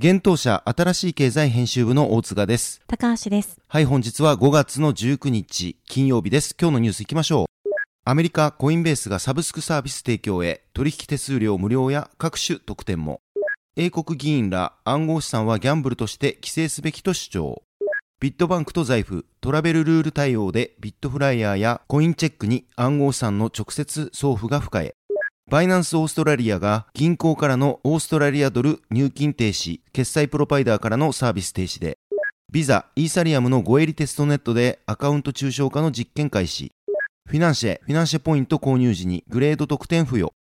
現当社新しい経済編集部の大塚です。高橋です。はい、本日は5月の19日金曜日です。今日のニュース行きましょう。アメリカコインベースがサブスクサービス提供へ取引手数料無料や各種特典も。英国議員ら暗号資産はギャンブルとして規制すべきと主張。ビットバンクと財布、トラベルルール対応でビットフライヤーやコインチェックに暗号資産の直接送付が不可へ。バイナンスオーストラリアが銀行からのオーストラリアドル入金停止、決済プロバイダーからのサービス停止で、ビザ、イーサリアムのゴエリテストネットでアカウント抽象化の実験開始。フィナンシェ、フィナンシェポイント購入時にグレード特典付与。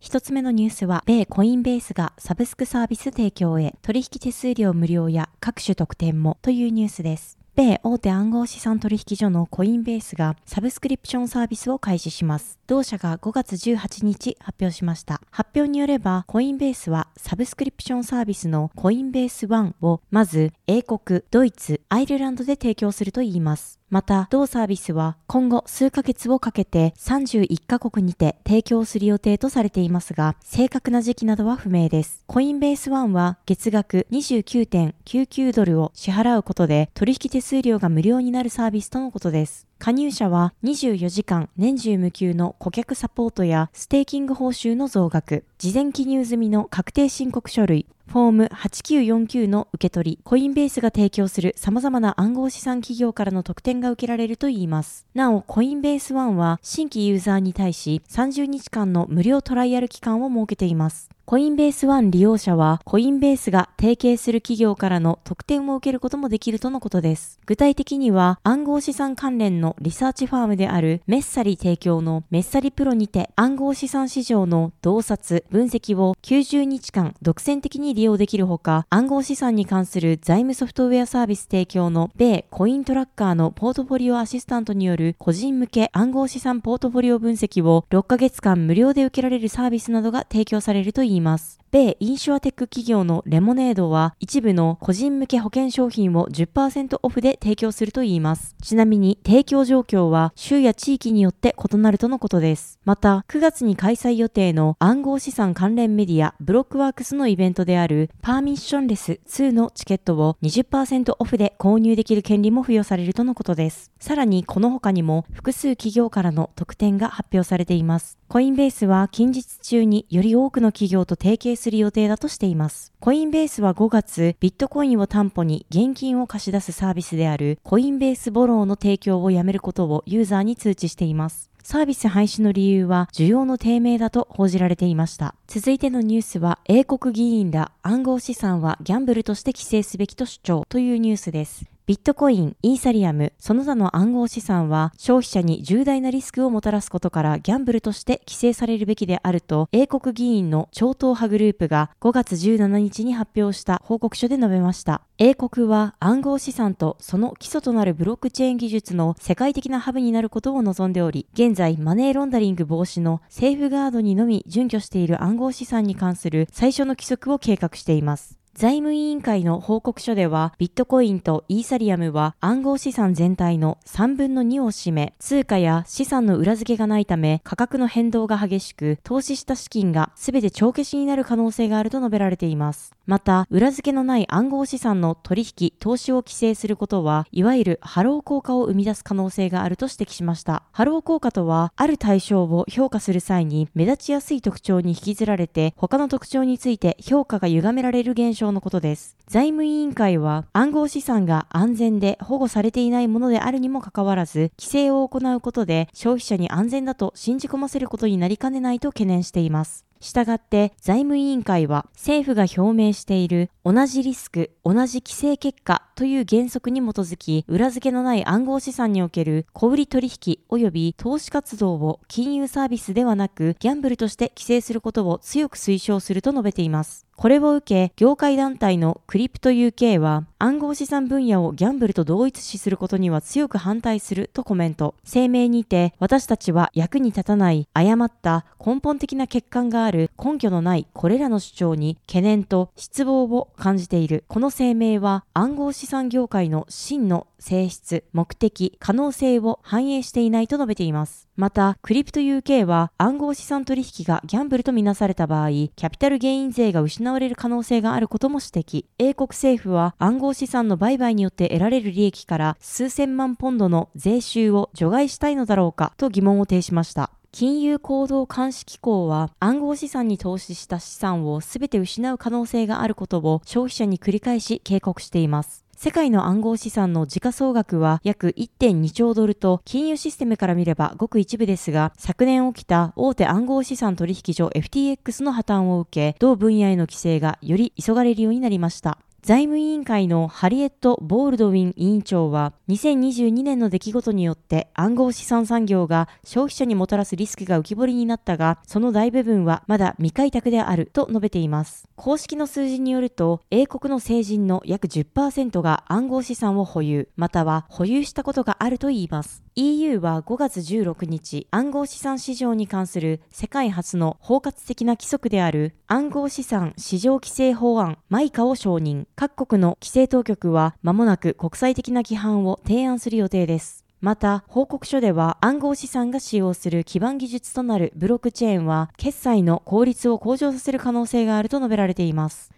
一つ目のニュースは、米コインベースがサブスクサービス提供へ取引手数料無料や各種特典もというニュースです。米大手暗号資産取引所のコインベースがサブスクリプションサービスを開始します。同社が5月18日発表しました。発表によれば、コインベースはサブスクリプションサービスのコインベース1をまず英国、ドイツ、アイルランドで提供するといいます。また、同サービスは今後数ヶ月をかけて31カ国にて提供する予定とされていますが、正確な時期などは不明です。コインベース1は月額29.99ドルを支払うことで取引手数料が無料になるサービスとのことです。加入者は24時間年中無休の顧客サポートやステーキング報酬の増額、事前記入済みの確定申告書類、フォーム8949の受け取り、コインベースが提供する様々な暗号資産企業からの特典が受けられるといいます。なお、コインベース1は新規ユーザーに対し30日間の無料トライアル期間を設けています。コインベース1利用者は、コインベースが提携する企業からの特典を受けることもできるとのことです。具体的には、暗号資産関連のリサーチファームであるメッサリ提供のメッサリプロにて、暗号資産市場の洞察、分析を90日間独占的に利用できるほか、暗号資産に関する財務ソフトウェアサービス提供の米コイントラッカーのポートフォリオアシスタントによる個人向け暗号資産ポートフォリオ分析を6ヶ月間無料で受けられるサービスなどが提供されるといいます。います。米インシュアテック企業のレモネードは一部の個人向け保険商品を10%オフで提供するといいます。ちなみに提供状況は州や地域によって異なるとのことです。また、9月に開催予定の暗号資産関連メディアブロックワークスのイベントであるパーミッションレス2のチケットを20%オフで購入できる権利も付与されるとのことです。さらにこの他にも複数企業からの特典が発表されています。コインベースは近日中により多くの企業と提携する予定だとしています。コインベースは5月、ビットコインを担保に現金を貸し出すサービスであるコインベースボローの提供をやめることをユーザーに通知しています。サービス廃止の理由は需要の低迷だと報じられていました。続いてのニュースは英国議員ら暗号資産はギャンブルとして規制すべきと主張というニュースです。ビットコイン、イーサリアム、その他の暗号資産は消費者に重大なリスクをもたらすことからギャンブルとして規制されるべきであると英国議員の超党派グループが5月17日に発表した報告書で述べました。英国は暗号資産とその基礎となるブロックチェーン技術の世界的なハブになることを望んでおり、現在マネーロンダリング防止のセーフガードにのみ準拠している暗号資産に関する最初の規則を計画しています。財務委員会の報告書では、ビットコインとイーサリアムは暗号資産全体の3分の2を占め、通貨や資産の裏付けがないため、価格の変動が激しく、投資した資金が全て帳消しになる可能性があると述べられています。また、裏付けのない暗号資産の取引、投資を規制することは、いわゆるハロー効果を生み出す可能性があると指摘しました。ハロー効果とは、ある対象を評価する際に目立ちやすい特徴に引きずられて、他の特徴について評価が歪められる現象のことです。財務委員会は、暗号資産が安全で保護されていないものであるにもかかわらず、規制を行うことで消費者に安全だと信じ込ませることになりかねないと懸念しています。したがって財務委員会は政府が表明している同じリスク、同じ規制結果という原則に基づき裏付けのない暗号資産における小売取引及び投資活動を金融サービスではなくギャンブルとして規制することを強く推奨すると述べています。これを受け、業界団体のクリプト UK は、暗号資産分野をギャンブルと同一視することには強く反対するとコメント。声明にて、私たちは役に立たない、誤った根本的な欠陥がある根拠のないこれらの主張に懸念と失望を感じている。この声明は暗号資産業界の真の性質、目的、可能性を反映していないと述べています。また、クリプト UK は暗号資産取引がギャンブルとみなされた場合、キャピタルゲイン税が失われる可能性があることも指摘。英国政府は暗号資産の売買によって得られる利益から数千万ポンドの税収を除外したいのだろうかと疑問を呈しました。金融行動監視機構は暗号資産に投資した資産を全て失う可能性があることを消費者に繰り返し警告しています。世界の暗号資産の時価総額は約1.2兆ドルと金融システムから見ればごく一部ですが、昨年起きた大手暗号資産取引所 FTX の破綻を受け、同分野への規制がより急がれるようになりました。財務委員会のハリエット・ボールドウィン委員長は、2022年の出来事によって暗号資産産業が消費者にもたらすリスクが浮き彫りになったが、その大部分はまだ未開拓であると述べています。公式の数字によると、英国の成人の約10%が暗号資産を保有、または保有したことがあるといいます。EU は5月16日、暗号資産市場に関する世界初の包括的な規則である暗号資産市場規制法案マイカを承認。各国の規制当局は間もなく国際的な規範を提案する予定です。また、報告書では暗号資産が使用する基盤技術となるブロックチェーンは、決済の効率を向上させる可能性があると述べられています。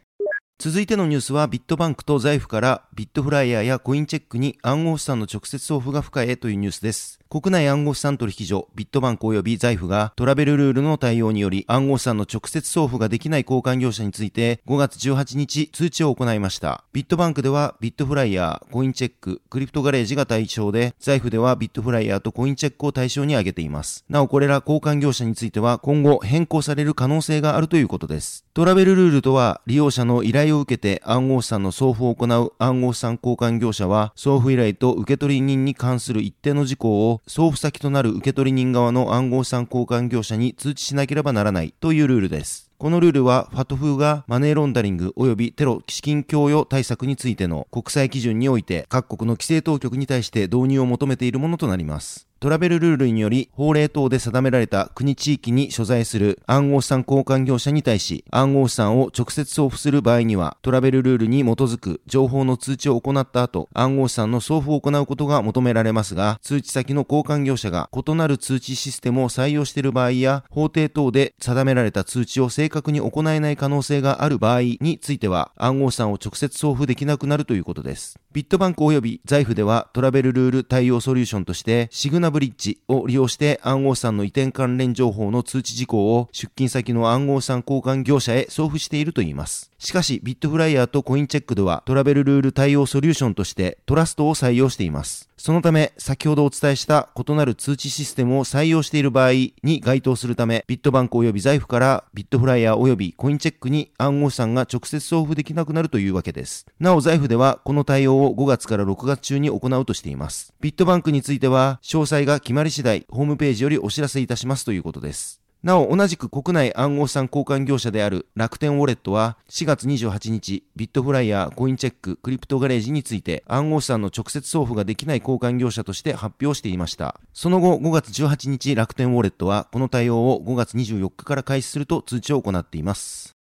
続いてのニュースはビットバンクと財布からビットフライヤーやコインチェックに暗号資産の直接送付が不可へというニュースです。国内暗号資産取引所ビットバンク及び財布がトラベルルールの対応により暗号資産の直接送付ができない交換業者について5月18日通知を行いました。ビットバンクではビットフライヤー、コインチェック、クリプトガレージが対象で財布ではビットフライヤーとコインチェックを対象に挙げています。なおこれら交換業者については今後変更される可能性があるということです。トラベルルールとは利用者の依頼を受けて暗号資産の送付を行う暗号資産交換業者は送付依頼と受取人に関する一定の事項を送付先となる受取人側の暗号資産交換業者に通知しなければならないというルールです。このルールは、ファトフーがマネーロンダリング及びテロ資金供与対策についての国際基準において各国の規制当局に対して導入を求めているものとなります。トラベルルールにより法令等で定められた国地域に所在する暗号資産交換業者に対し暗号資産を直接送付する場合にはトラベルルールに基づく情報の通知を行った後暗号資産の送付を行うことが求められますが通知先の交換業者が異なる通知システムを採用している場合や法定等で定められた通知を正確に行えない可能性がある場合については暗号資産を直接送付できなくなるということです。ビットバンク及び財布ではトラベルルール対応ソリューションとしてシグナブリッジを利用して暗号資産の移転関連情報の通知事項を出勤先の暗号資産交換業者へ送付しているといいます。しかし、ビットフライヤーとコインチェックではトラベルルール対応ソリューションとしてトラストを採用しています。そのため、先ほどお伝えした異なる通知システムを採用している場合に該当するため、ビットバンク及び財布からビットフライヤー及びコインチェックに暗号資産が直接送付できなくなるというわけです。なお財布ではこの対応を5月から6月中に行うとしています。ビットバンクについては詳細が決まり次第ホームページよりお知らせいたしますということです。なお、同じく国内暗号資産交換業者である楽天ウォレットは、4月28日、ビットフライヤー、コインチェック、クリプトガレージについて、暗号資産の直接送付ができない交換業者として発表していました。その後、5月18日、楽天ウォレットは、この対応を5月24日から開始すると通知を行っています。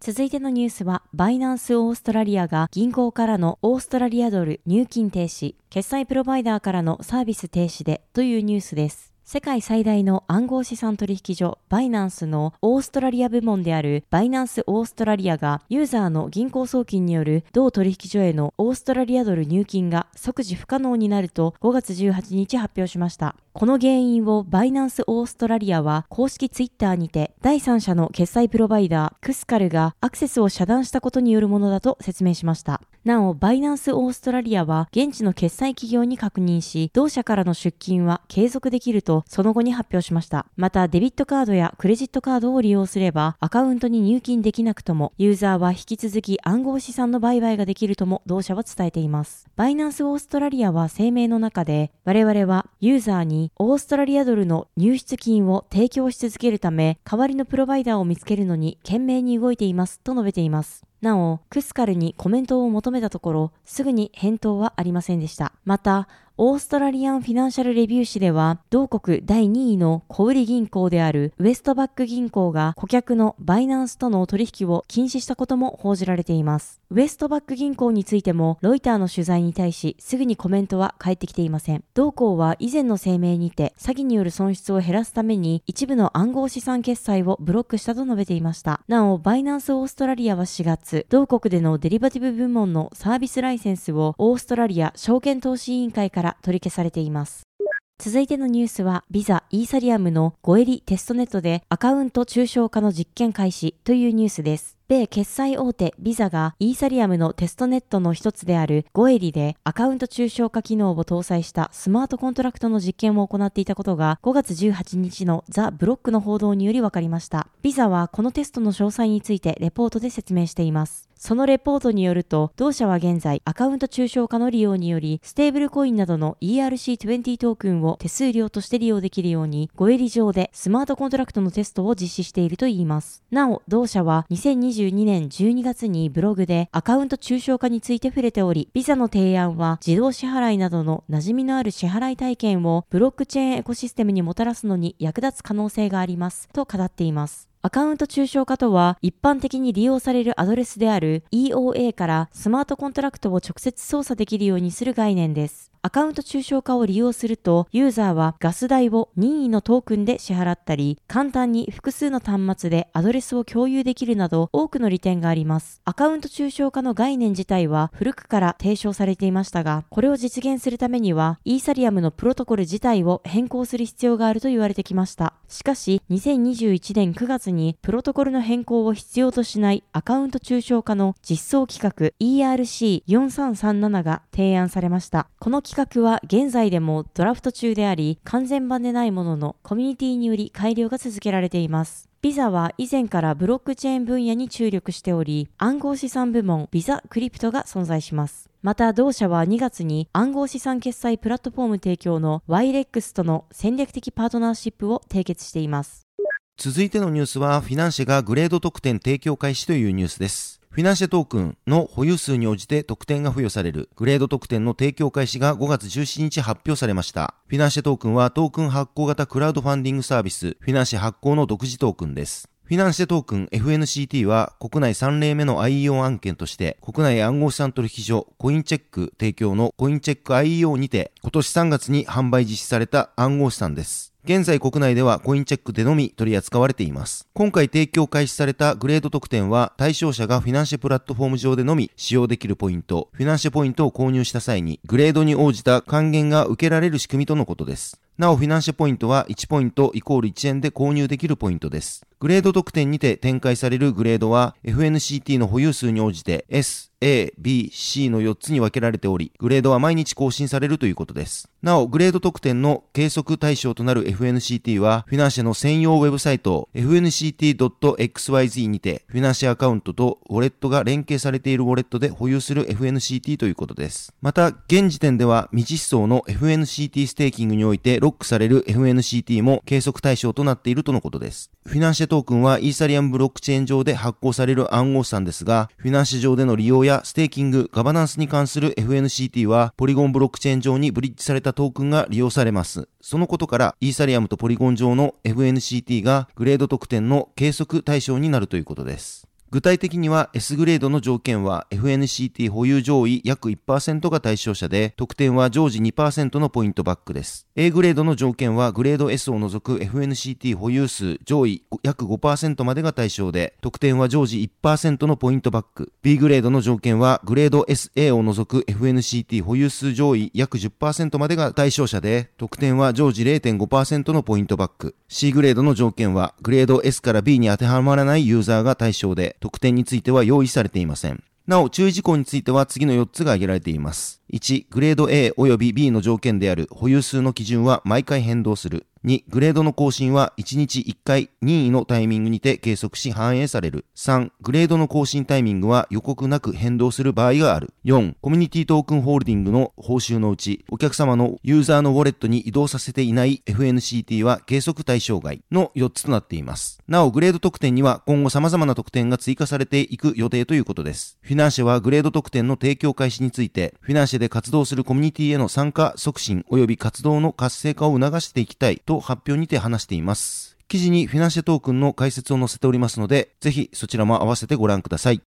続いてのニュースは、バイナンスオーストラリアが銀行からのオーストラリアドル入金停止、決済プロバイダーからのサービス停止でというニュースです。世界最大の暗号資産取引所バイナンスのオーストラリア部門であるバイナンスオーストラリアがユーザーの銀行送金による同取引所へのオーストラリアドル入金が即時不可能になると5月18日発表しました。この原因をバイナンスオーストラリアは公式ツイッターにて第三者の決済プロバイダークスカルがアクセスを遮断したことによるものだと説明しました。なお、バイナンスオーストラリアは現地の決済企業に確認し、同社からの出金は継続できるとその後に発表しました。また、デビットカードやクレジットカードを利用すればアカウントに入金できなくとも、ユーザーは引き続き暗号資産の売買ができるとも同社は伝えています。バイナンスオーストラリアは声明の中で、我々はユーザーにオーストラリアドルの入出金を提供し続けるため、代わりのプロバイダーを見つけるのに懸命に動いていますと述べています。なお、クスカルにコメントを求めたところ、すぐに返答はありませんでした。また、オーストラリアンフィナンシャルレビュー誌では、同国第2位の小売銀行であるウエストバック銀行が顧客のバイナンスとの取引を禁止したことも報じられています。ウエストバック銀行についても、ロイターの取材に対し、すぐにコメントは返ってきていません。同行は以前の声明にて、詐欺による損失を減らすために、一部の暗号資産決済をブロックしたと述べていました。なお、バイナンスオーストラリアは4月、同国でのデリバティブ部門のサービスライセンスをオーストラリア証券投資委員会から取り消されています。続いてのニュースは、ビザ、イーサリアムのゴエリテストネットでアカウント抽象化の実験開始というニュースです。米決済大手ビザがイーサリアムのテストネットの一つであるゴエリでアカウント抽象化機能を搭載したスマートコントラクトの実験を行っていたことが5月18日のザ・ブロックの報道により分かりました。ビザはこのテストの詳細についてレポートで説明しています。そのレポートによると、同社は現在、アカウント抽象化の利用により、ステーブルコインなどの ERC20 トークンを手数料として利用できるように、ゴエリ上でスマートコントラクトのテストを実施しているといいます。なお、同社は2022年12月にブログでアカウント抽象化について触れており、ビザの提案は自動支払いなどの馴染みのある支払い体験をブロックチェーンエコシステムにもたらすのに役立つ可能性があります、と語っています。アカウント抽象化とは、一般的に利用されるアドレスである EOA からスマートコントラクトを直接操作できるようにする概念です。アカウント抽象化を利用すると、ユーザーはガス代を任意のトークンで支払ったり、簡単に複数の端末でアドレスを共有できるなど多くの利点があります。アカウント抽象化の概念自体は古くから提唱されていましたが、これを実現するためには、イーサリアムのプロトコル自体を変更する必要があると言われてきました。しかし、2021年9月にプロトコルの変更を必要としないアカウント抽象化の実装規格 ERC4337 が提案されました。この企画は現在でもドラフト中であり、完全版でないものの、コミュニティにより改良が続けられています。ビザは以前からブロックチェーン分野に注力しており、暗号資産部門ビザクリプトが存在します。また同社は2月に暗号資産決済プラットフォーム提供の YREX との戦略的パートナーシップを締結しています。続いてのニュースは、フィナンシェがグレード特典提供開始というニュースです。フィナンシェトークンの保有数に応じて特典が付与されるグレード特典の提供開始が5月17日発表されました。フィナンシェトークンはトークン発行型クラウドファンディングサービスフィナンシェ発行の独自トークンです。フィナンシェトークン FNCT は国内3例目の IEO 案件として国内暗号資産取引所コインチェック提供のコインチェック IEO にて今年3月に販売実施された暗号資産です。現在国内ではコインチェックでのみ取り扱われています。今回提供開始されたグレード特典は対象者がフィナンシェプラットフォーム上でのみ使用できるポイント、フィナンシェポイントを購入した際にグレードに応じた還元が受けられる仕組みとのことです。なお、フィナンシェポイントは1ポイントイコール1円で購入できるポイントです。グレード特典にて展開されるグレードは FNCT の保有数に応じて S、A、B、C の4つに分けられており、グレードは毎日更新されるということです。なお、グレード特典の計測対象となる FNCT は、フィナンシェの専用ウェブサイト fnct.xyz にて、フィナンシェアカウントとウォレットが連携されているウォレットで保有する FNCT ということです。また、現時点では未実装の FNCT ステーキングにおいてロックされる FNCT も計測対象となっているとのことです。フィナンシェトークンはイーサリアムブロックチェーン上で発行される暗号資産ですが、フィナンシェ上での利用やステーキング、ガバナンスに関する FNCT は、ポリゴンブロックチェーン上にブリッジされたトークンが利用されます。そのことから、イーサリアムとポリゴン上の FNCT がグレード特典の計測対象になるということです。具体的には S グレードの条件は FNCT 保有上位約1%が対象者で、得点は常時2%のポイントバックです。A グレードの条件はグレード S を除く FNCT 保有数上位約5%までが対象で、得点は常時1%のポイントバック。B グレードの条件はグレード SA を除く FNCT 保有数上位約10%までが対象者で、得点は常時0.5%のポイントバック。C グレードの条件はグレード S から B に当てはまらないユーザーが対象で、得点については用意されていません。なお、注意事項については次の4つが挙げられています。1、グレード A 及び B の条件である保有数の基準は毎回変動する。2、グレードの更新は1日1回任意のタイミングにて計測し反映される。3、グレードの更新タイミングは予告なく変動する場合がある。4、コミュニティトークンホールディングの報酬のうち、お客様のユーザーのウォレットに移動させていない FNCT は計測対象外の4つとなっています。なお、グレード特典には今後様々な特典が追加されていく予定ということです。フィナンシェはグレード特典の提供開始について、フィナンシェで活動するコミュニティへの参加促進及び活動の活性化を促していきたいと発表にて話しています。記事にフィナンシェトークンの解説を載せておりますので、ぜひそちらも合わせてご覧ください。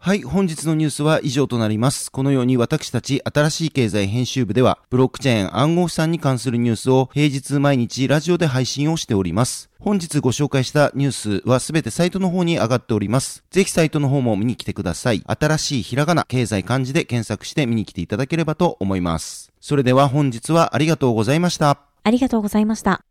はい、本日のニュースは以上となります。このように私たち新しい経済編集部では、ブロックチェーン暗号資産に関するニュースを平日毎日ラジオで配信をしております。本日ご紹介したニュースはすべてサイトの方に上がっております。ぜひサイトの方も見に来てください。新しいひらがな、経済漢字で検索して見に来ていただければと思います。それでは本日はありがとうございました。ありがとうございました。